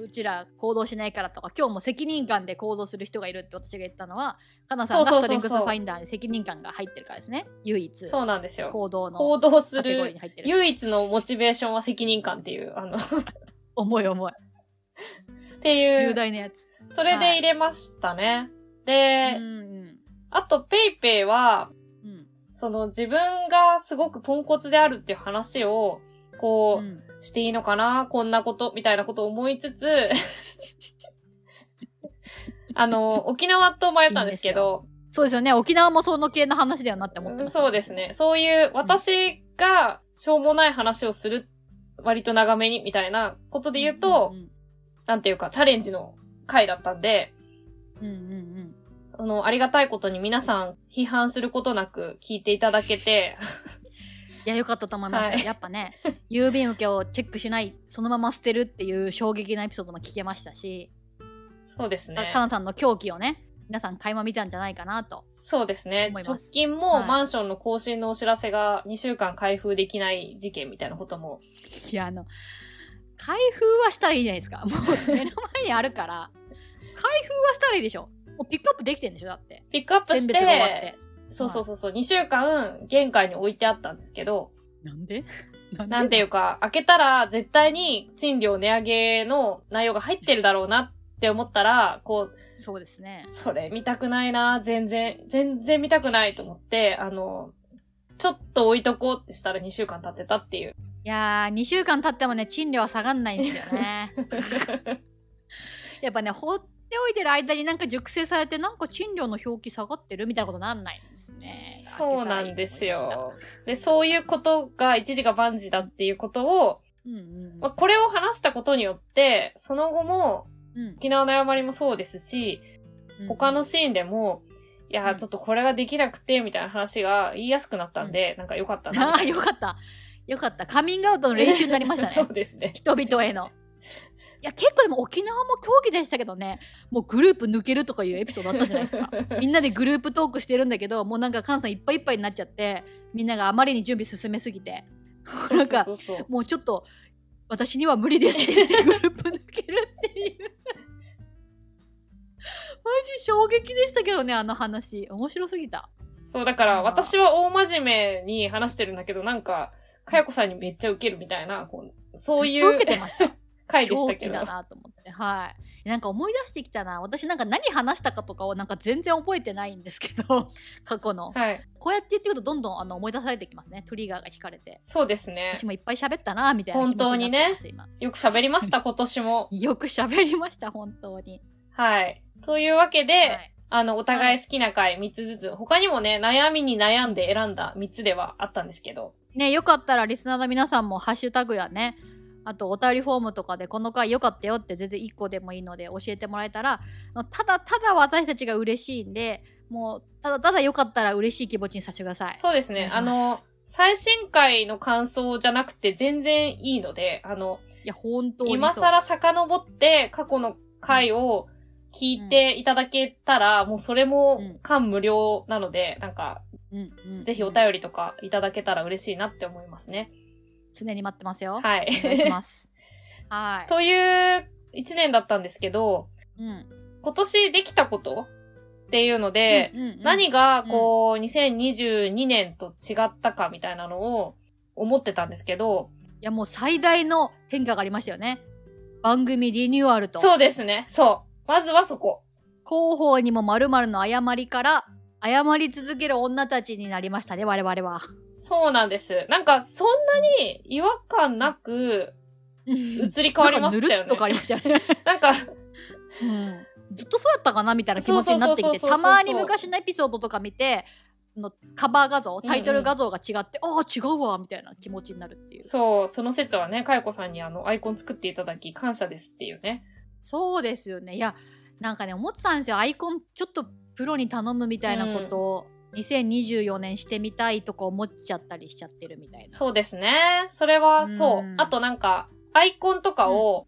うちら行動しないからとか今日も責任感で行動する人がいるって私が言ったのはかなさんがストレングスファインダーに責任感が入ってるからですね。唯一。そうなんですよ。行動の行動する唯一のモチベーションは責任感っていうあの。重い重い。っていう。重大なやつ。それで入れましたね、はい、で、あとペイペイは、うん、その自分がすごくポンコツであるっていう話をこう、うんしていいのかなこんなこと、みたいなことを思いつつあの、沖縄と迷ったんですけどいいそうですよね。沖縄もその系の話ではなって思ってます、そうですね。そういう私がしょうもない話をする、割と長めに、みたいなことで言うと、うんうんうん、なんていうか、チャレンジの回だったんで、うんうんうん。あの、ありがたいことに皆さん批判することなく聞いていただけて。いやよかったと思います、はい、やっぱね郵便受けをチェックしないそのまま捨てるっていう衝撃なエピソードも聞けましたし。そうですね。かなさんの狂気をね皆さん垣間見たんじゃないかなとそうですね。直近もマンションの更新のお知らせが2週間開封できない事件みたいなことも。いやあの開封はしたらいいじゃないですか。もう目の前にあるから。開封はしたらいいでしょもうピックアップできてんでしょだってピックアップしてそうそうそうそう、2週間玄関に置いてあったんですけど、なんで？なんていうか、開けたら絶対に賃料値上げの内容が入ってるだろうなって思ったら、こう、そうですね。それ見たくないな、全然、全然見たくないと思って、あの、ちょっと置いとこうってしたら2週間経ってたっていう。いやー、2週間経ってもね、賃料は下がんないんですよね。やっぱね、ほっておいてる間になんか熟成されてなんか賃料の表記下がってるみたいなことなんないんですね。そうなんですよ。で、そういうことが一時が万事だっていうことを、うんうんまあ、これを話したことによって、その後も、沖縄の誤りもそうですし、うん、他のシーンでも、いや、ちょっとこれができなくて、みたいな話が言いやすくなったんで、うん、なんかよかったな。ああ、よかった。よかった。カミングアウトの練習になりました そねう。ですね。人々への。いや、結構でも沖縄も競技でしたけどね、もうグループ抜けるとかいうエピソードあったじゃないですか。みんなでグループトークしてるんだけど、もうなんか菅さんいっぱいいっぱいになっちゃって、みんながあまりに準備進めすぎて、なんかもうちょっと私には無理ですって言ってグループ抜けるっていう。マジ衝撃でしたけどね、あの話。面白すぎた。そう、だから私は大真面目に話してるんだけど、なんか、かやこさんにめっちゃウケるみたいな、こうそういずっとう受けてました。回でしたけどだ。なと思って。はい。なんか思い出してきたな。私なんか何話したかとかをなんか全然覚えてないんですけど、過去の。はい。こうやって言ってくるとどんどんあの思い出されてきますね。トリガーが引かれて。そうですね私。もいっぱい喋ったな、みたいな気持ちになってます、今。よく喋りました、今年も。よく喋りました、本当に。はい。というわけで、はいあの、お互い好きな回3つずつ、他にもね、悩みに悩んで選んだ3つではあったんですけど、ね、よかったらリスナーの皆さんもハッシュタグやね、あとお便りフォームとかでこの回良かったよって全然1個でもいいので教えてもらえたら、ただただ私たちが嬉しいんで、もうただただ良かったら嬉しい気持ちにさせてください。そうですね。あの、最新回の感想じゃなくて全然いいので、あの、いや、本当に。今更遡って過去の回を聞いていただけたら、もうそれも感無量なので、なんか、うんうん、ぜひお便りとかいただけたら嬉しいなって思いますね。常に待ってますよ。はい。お願いします。はい。という一年だったんですけど、うん。今年できたことっていうので、うんうんうん何がこう、2022年と違ったかみたいなのを思ってたんですけど、いや、もう最大の変化がありましたよね。番組リニューアルと。そうですね。そう。まずはそこ。広報にも〇〇の誤りから謝り続ける女たちになりましたね、我々は。そうなんです。なんか、そんなに違和感なく移り変わりましたよねなんかぬるっと変わりましたよね。なんか、うんずっとそうやったかなみたいな気持ちになってきて、たまに昔のエピソードとか見て、あのカバー画像、タイトル画像が違って、ああ、違うわ、みたいな気持ちになるっていう。そう、その説はね、かよこさんにあの、アイコン作っていただき、感謝ですっていうね。そうですよね。いや、なんかね、思ってたんですよ。アイコン、ちょっとプロに頼むみたいなことを、2024年してみたいとか思っちゃったりしちゃってるみたいな。そうですね。それはそう。うんあとなんか、アイコンとかを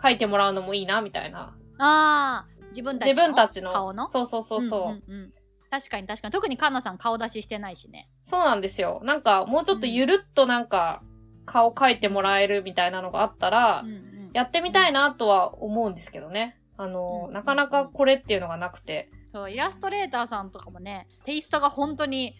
書いてもらうのもいいな、みたいな。ああ、自分たち自の分たちの。顔の？そうそうそうそう。んんうん確かに確かに。特にカンナさん顔出ししてないしね。そうなんですよ。なんか、もうちょっとゆるっとなんか、顔書いてもらえるみたいなのがあったら、うんうんやってみたいなとは思うんですけどね。あの、うんなかなかこれっていうのがなくて。そうイラストレーターさんとかもねテイストが本当に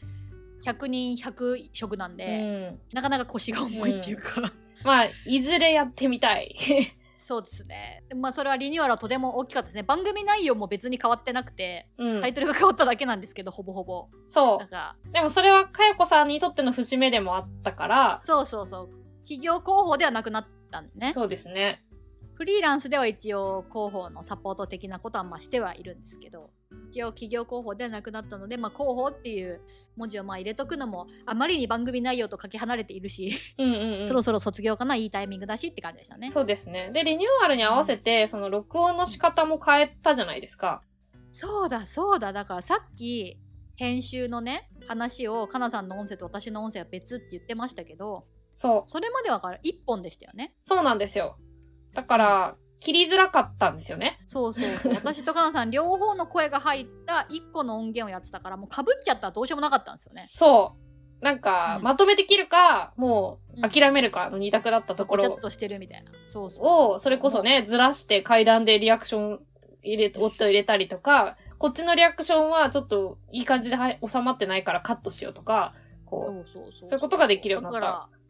100人100色なんうで、ん。なかなか腰が重いっていうか、まあ、いずれやってみたい。そうですねでまあそれはリニューアルはとても大きかったですね番組内容も別に変わってなくて、うんタイ。トルが変わっただけなんですけどほぼほぼそなんかう。でもそれは、かよこさんにとっての節目でもあったから、そうそうそう企業広報ではなくなったんでねそうですね。フリーランスでは一応広報のサポート的なことはまあしてはいるんですけど一応企業広報ではなくなったので、まあ、広報っていう文字をまあ入れとくのもあまりに番組内容とかけ離れているし、うんうんうん。そろそろ卒業かないいタイミングだしって感じでしたね。そうですね。で、リニューアルに合わせて、その録音の仕方も変えたじゃないですか。そうだそうだだからさっき編集のね話をかなさんの音声と私の音声は別って言ってましたけどそう。それまではから1本でしたよね。そうなんですよ。だから、切りづらかったんですよね。そうそうそう私とかなさん両方の声が入った1個の音源をやってたからもうかぶっちゃったらどうしようもなかったんですよね。そう。なんか、うんまとめて切るか、もううん諦めるかの二択だったところごちゃっとしてるみたいな。そうそうを、それこそね、ずらして階段でリアクション入れ、音入れたりとか、こっちのリアクションはちょっといい感じではい収まってないからカットしようとか、こそうそうそうそういうことができるようになっただから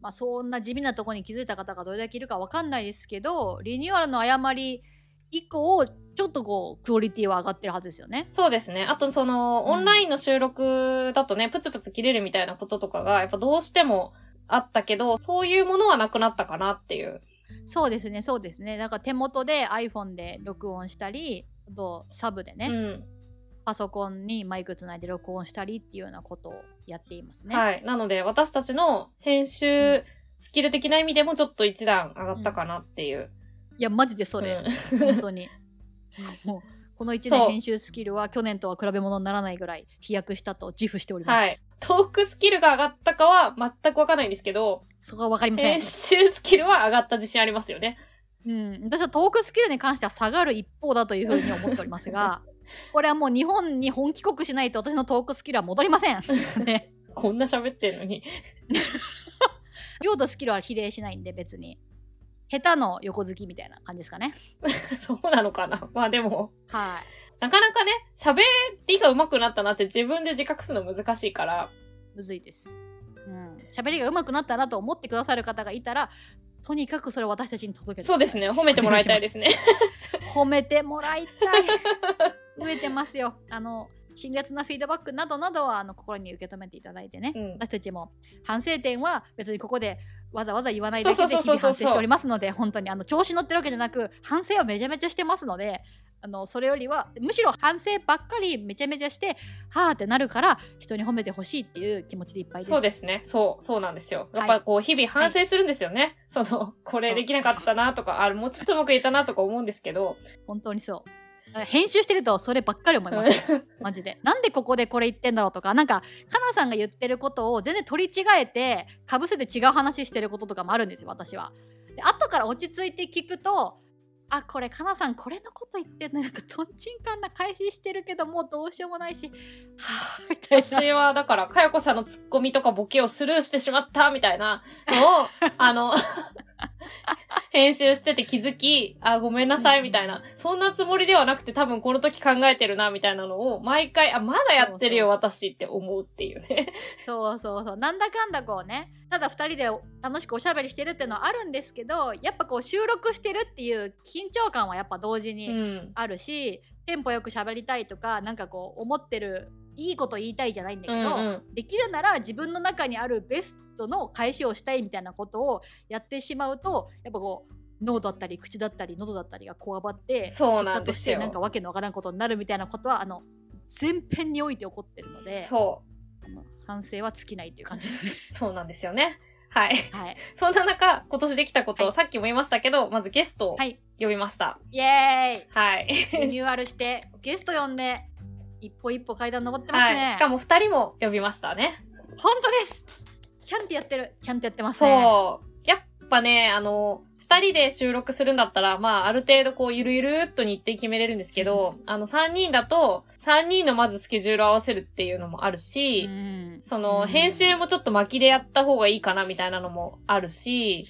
まあそんな地味なところに気づいた方がどれだけいるかわかんないですけどリニューアルの誤り以降ちょっとこうクオリティは上がってるはずですよねう、そうですね。あとその、うんオンラインの収録だとね、プツプツ切れるみたいなこととかが、やっぱどうしてもあったけど、そういうものはなくなったかなっていう。そうですねそうですねだから手元で iPhone で録音したりあとサブでね、うん。パソコンにマイクつないで録音したりっていうようなことをやっていますね、はい。なので、私たちの編集スキル的な意味でもちょっと一段上がったかなっていう。いやマジでそれ、うん本当に もうこの1そう年編集スキルは去年とは比べ物にならないぐらい飛躍したと自負しております、はい。トークスキルが上がったかは全くわかんないんですけど、そこはわかりません編。集スキルは上がった自信ありますよね。うん、私はトークスキルに関しては下がる一方だというふうに思っておりますが、これはもう日本に本帰国しないと私のトークスキルは戻りません。ね。こんな喋ってんのに。量とスキルは比例しないんで別に。下手の横好きみたいな感じですかね。そうなのかなまあでも、はい。なかなかね、喋りが上手くなったなって自分で自覚するの難しいから、むずいです。うん。喋りが上手くなったなと思ってくださる方がいたら、とにかくそれを私たちに届けてそうですね、褒めてもらいたいですね。褒めてもらいたい。増えてますよ。あの、辛辣なフィードバックなどなどはあの心に受け止めていただいてね、うん私たちも反省点は別にここでわざわざ言わないだけで日々反省しておりますので本当にあの調子乗ってるわけじゃなく反省はめちゃめちゃしてますのであのそれよりはむしろ反省ばっかりめちゃめちゃしてはあってなるから人に褒めてほしいっていう気持ちでいっぱいです。そうですね。そう、そうなんですよ。はいやっぱこう、日々反省するんですよね。その、これできなかったなとか、あもうちょっとうまくいったなとか思うんですけど。本当にそう。編集してるとそればっかり思います。マジで。なんでここでこれ言ってんだろうとか、なんか、かなさんが言ってることを全然取り違えて、かぶせて違う話してることとかもあるんですよ、私は。で、後から落ち着いて聞くと、あ、これ、かなさん、これのこと言ってんの、なんか、とんちんかんな返ししてるけど、もうどうしようもないし、はぁ、みたいな。私は、だから、かよこさんのツッコミとかボケをスルーしてしまったみたいなのを、あの、編集してて気づき、あ、ごめんなさいみたいな。そんなつもりではなくて多分この時考えてるなみたいなのを、毎回、あ、まだやってるよ私って思うっていうね。そうそうそうなんだかんだこうねただ2人で楽しくおしゃべりしてるっていうのはあるんですけどやっぱこう収録してるっていう緊張感はやっぱ同時うにん。あるし、テンポよく喋りたいとかなんかこう思ってるいいこと言いたいじゃないんだけど、うんうんできるなら自分の中にあるベストの返しをしたいみたいなことをやってしまうとやっぱこう脳だったり口だったり喉だったりがこわばってそうなん結果としてですよ。なんかわけのわからんことになるみたいなことはあの全編において起こってるのでそあの反省は尽きないっていう感じですね。う。そうなんですよね。はい。はい、そんな中、今年できたことを、はいさっきも言いましたけど、まずゲストをはい、呼びました。イエはい。ーイリニューアルしてゲスト呼んで一歩一歩階段登ってますね。はい。しかも二人も呼びましたね。本当ですちゃんとやってるちゃんとやってますね。そう。やっぱね、あの、二人で収録するんだったら、まあ、ある程度こう、ゆるゆるっと日程決めれるんですけど、あの、三人だと、三人のまずスケジュールを合わせるっていうのもあるし、うんその、うん編集もちょっと巻きでやった方がいいかなみたいなのもあるし、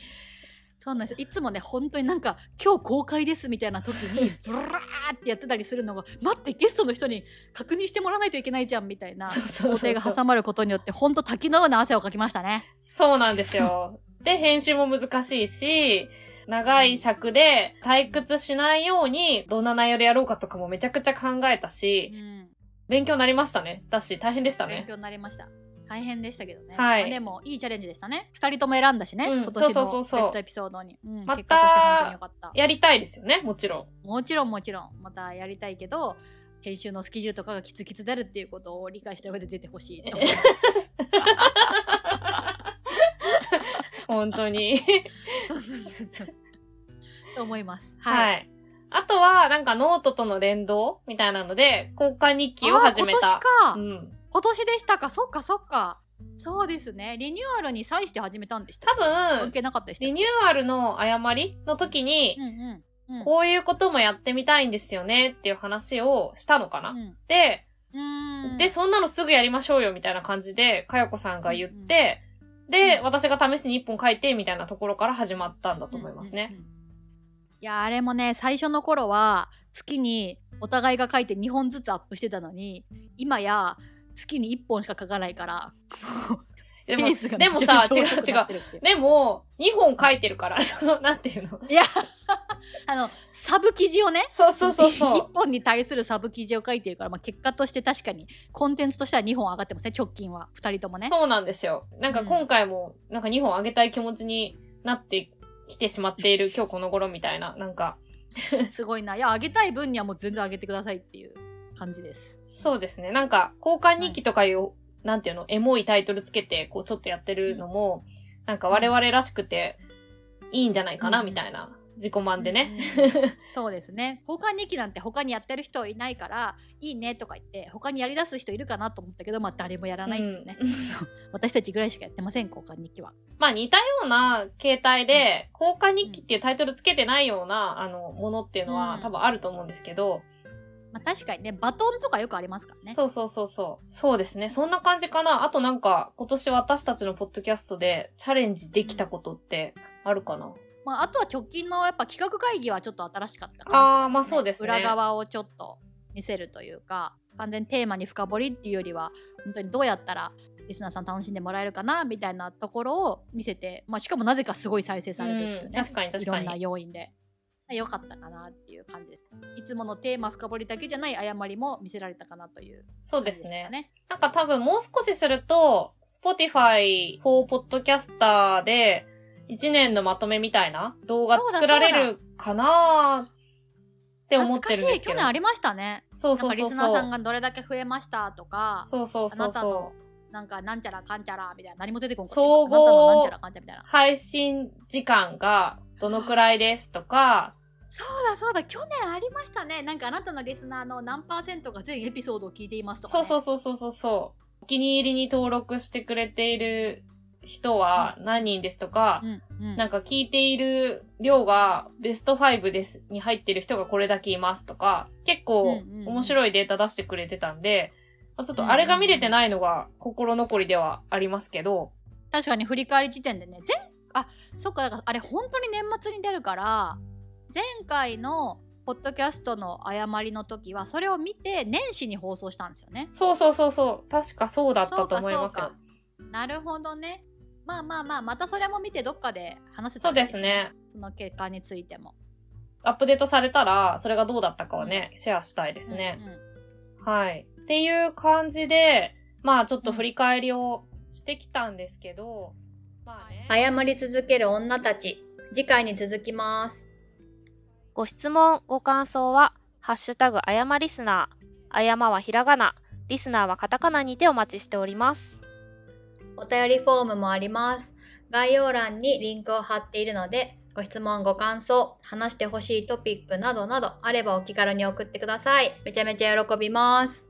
そうなんですよいつもね本当になんか今日公開ですみたいな時に ブラーってやってたりするのが待ってゲストの人に確認してもらわないといけないじゃんみたいなそうそうそう工程が挟まることによって本当滝のような汗をかきましたね。そうなんですよ。で、編集も難しいし、長い尺で退屈しないように、どんな内容でやろうかとかもめちゃくちゃ考えたし、ん勉強になりましたね。だし、大変でしたね。勉強になりました。大変でしたけどね。はいまあでもいいチャレンジでしたね。二人とも選んだしね、うん今年のベストエピソードに。うんまた結果として本当によかった。やりたいですよね、もちろん。もちろんもちろんまたやりたいけど編集のスケジュールとかがキツキツであるっていうことを理解した上で出てほしいと思い 本当に。と思います。はい。はい。あとは、なんかノートとの連動みたいなので、交換日記を始めた。今年か、うん。今年でしたか？そっかそっか。そうですね。リニューアルに際して始めたんでした多分、関係なかったでしたリニューアルの誤りの時にう、んうんうん。こういうこともやってみたいんですよねっていう話をしたのかな。うん。で、うん。で、そんなのすぐやりましょうよみたいな感じで、かよこさんが言って、で、うん。私が試しに一本書いてみたいなところから始まったんだと思いますね。うんうんうん。いやあれもね最初の頃は月にお互いが書いて2本ずつアップしてたのに今や月に1本しか書かないから。でも、でもさ、違う違う。でも、2本書いてるから、その、なんていうの？いや あのサブ記事をねそうそうそうそ1う。本に対するサブ記事を書いてるから、まあ、結果として確かにコンテンツとしては2本上がってますね直近は。2人ともね。そうなんですよ。なんか今回も、なんか2本あげたい気持ちになってきてしまっている 今日この頃みたいな、なんか、すごいな。いや上げたい分にはもう全然上げてくださいっていう感じですそうですね。なんか、交換日記とかいう、なんていうの、エモいタイトルつけて、こう、ちょっとやってるのも、なんか我々らしくて、いいんじゃないかな、うん。みたいな。自己満でね。そうですね。交換日記なんて他にやってる人いないからいいねとか言って他にやりだす人いるかなと思ったけどまあ誰もやらないっていうね、うん。私たちぐらいしかやってません交換日記は。まあ似たような形態で、交換日記っていうタイトルつけてないような、あの、ものっていうのはうん。多分あると思うんですけど、まあ確かにねバトンとかよくありますからねそうそうそうそう。そうですね。そんな感じかな。あとなんか、今年私たちのポッドキャストでチャレンジできたことってあるかな？まあ、あとは直近のやっぱ企画会議はちょっと新しかったかなあーまあそうですね裏側をちょっと見せるというか完全にテーマに深掘りっていうよりは本当にどうやったらリスナーさん楽しんでもらえるかなみたいなところを見せて、まあ、しかもなぜかすごい再生されるっていうね、うん確かに確かにいろんな要因で。良かったかなっていう感じです。いつものテーマ深掘りだけじゃない誤りも見せられたかなというそうで感じですね。ね。なんか多分もう少しすると、Spotify for Podcaster で1年のまとめみたいな動画作られるかなって思ってるんですけど。懐かしい去年ありましたね。そうそうそうそう。スナーさんがどれだけ増えましたとか、そうそうそうそなんかなんちゃらかんちゃらみたいな何も出てこんかった総合あなたのなんちゃらかんちゃらみたいなう。配信時間がどのくらいですとか、そうだそうだ去年ありましたね。なんかあなたのリスナーの何パーセントが全エピソードを聞いていますとか、そうね、そうそうそうそうそう。お気に入りに登録してくれている人は何人ですとか、うんうん、なんか聞いている量がベスト5ですに入ってる人がこれだけいますとか、結構うんうんうん。面白いデータ出してくれてたんで、まあちょっとあれが見れてないのが心残りではありますけど、確かに振り返り時点でね前あそっかだからあれ本当に年末に出るから前回のポッドキャストの誤りの時はそれを見て年始に放送したんですよね。そうそうそうそう、確かそうだったと思いますよ。そうか。なるほどね。まあまあまあまたそれも見てどっかで話せたそうですね。その結果についても。アップデートされたら、それがどうだったかはね、シェアしたいですね。うんうん。はい。っていう感じで、まあちょっと振り返りをしてきたんですけど、まあね。謝り続ける女たち。次回に続きますご質問、ご感想は、ハッシュタグあやまリスナー、あやまはひらがな、リスナーはカタカナにてお待ちしております。お便りフォームもあります。概要欄にリンクを貼っているので、ご質問、ご感想、話してほしいトピックなどなどあればお気軽に送ってください。めちゃめちゃ喜びます。